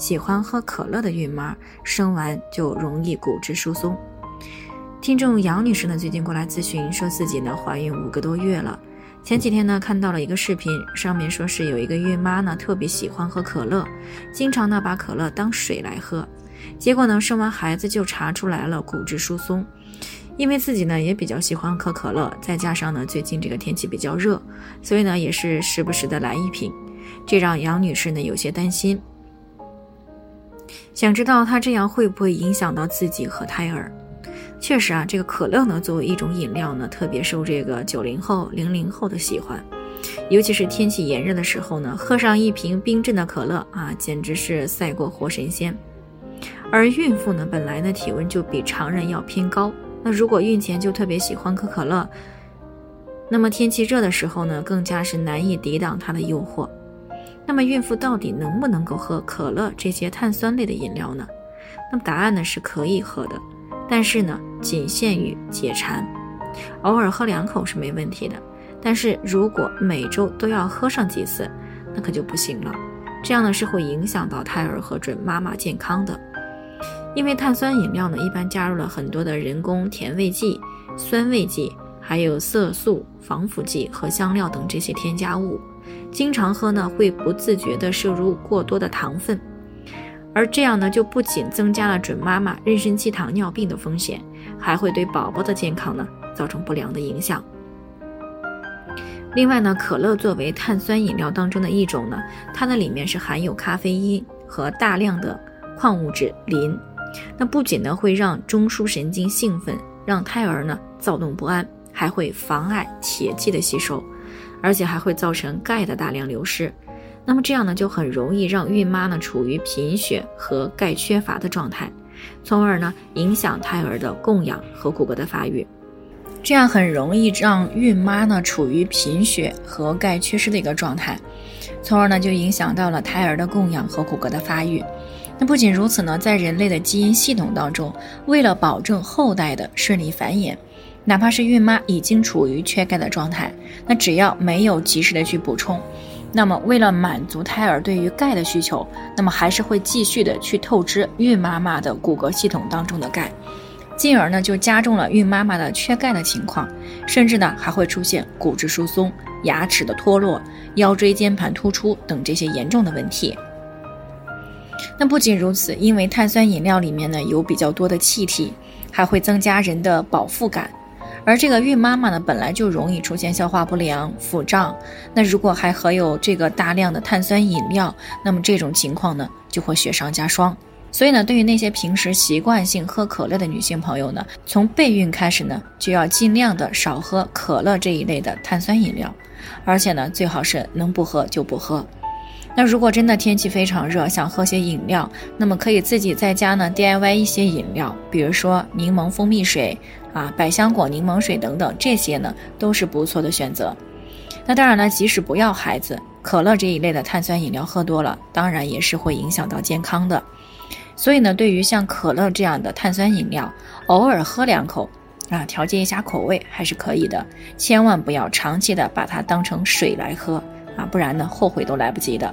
喜欢喝可乐的孕妈生完就容易骨质疏松。听众杨女士呢，最近过来咨询，说自己呢怀孕五个多月了。前几天呢看到了一个视频，上面说是有一个孕妈呢特别喜欢喝可乐，经常呢把可乐当水来喝，结果呢生完孩子就查出来了骨质疏松。因为自己呢也比较喜欢喝可乐，再加上呢最近这个天气比较热，所以呢也是时不时的来一瓶，这让杨女士呢有些担心。想知道它这样会不会影响到自己和胎儿？确实啊，这个可乐呢，作为一种饮料呢，特别受这个九零后、零零后的喜欢。尤其是天气炎热的时候呢，喝上一瓶冰镇的可乐啊，简直是赛过活神仙。而孕妇呢，本来呢体温就比常人要偏高，那如果孕前就特别喜欢喝可乐，那么天气热的时候呢，更加是难以抵挡它的诱惑。那么孕妇到底能不能够喝可乐这些碳酸类的饮料呢？那么答案呢是可以喝的，但是呢仅限于解馋，偶尔喝两口是没问题的。但是如果每周都要喝上几次，那可就不行了。这样呢是会影响到胎儿和准妈妈健康的。因为碳酸饮料呢一般加入了很多的人工甜味剂、酸味剂，还有色素、防腐剂和香料等这些添加物。经常喝呢，会不自觉地摄入过多的糖分，而这样呢，就不仅增加了准妈妈妊娠期糖尿病的风险，还会对宝宝的健康呢造成不良的影响。另外呢，可乐作为碳酸饮料当中的一种呢，它的里面是含有咖啡因和大量的矿物质磷，那不仅呢会让中枢神经兴奋，让胎儿呢躁动不安，还会妨碍铁剂的吸收。而且还会造成钙的大量流失，那么这样呢，就很容易让孕妈呢处于贫血和钙缺乏的状态，从而呢影响胎儿的供氧和骨骼的发育。这样很容易让孕妈呢处于贫血和钙缺失的一个状态，从而呢就影响到了胎儿的供氧和骨骼的发育。那不仅如此呢，在人类的基因系统当中，为了保证后代的顺利繁衍。哪怕是孕妈已经处于缺钙的状态，那只要没有及时的去补充，那么为了满足胎儿对于钙的需求，那么还是会继续的去透支孕妈妈的骨骼系统当中的钙，进而呢就加重了孕妈妈的缺钙的情况，甚至呢还会出现骨质疏松、牙齿的脱落、腰椎间盘突出等这些严重的问题。那不仅如此，因为碳酸饮料里面呢有比较多的气体，还会增加人的饱腹感。而这个孕妈妈呢，本来就容易出现消化不良、腹胀，那如果还含有这个大量的碳酸饮料，那么这种情况呢，就会雪上加霜。所以呢，对于那些平时习惯性喝可乐的女性朋友呢，从备孕开始呢，就要尽量的少喝可乐这一类的碳酸饮料，而且呢，最好是能不喝就不喝。那如果真的天气非常热，想喝些饮料，那么可以自己在家呢 DIY 一些饮料，比如说柠檬蜂蜜水啊、百香果柠檬水等等，这些呢都是不错的选择。那当然了，即使不要孩子，可乐这一类的碳酸饮料喝多了，当然也是会影响到健康的。所以呢，对于像可乐这样的碳酸饮料，偶尔喝两口啊，调节一下口味还是可以的，千万不要长期的把它当成水来喝。啊，不然呢，后悔都来不及的。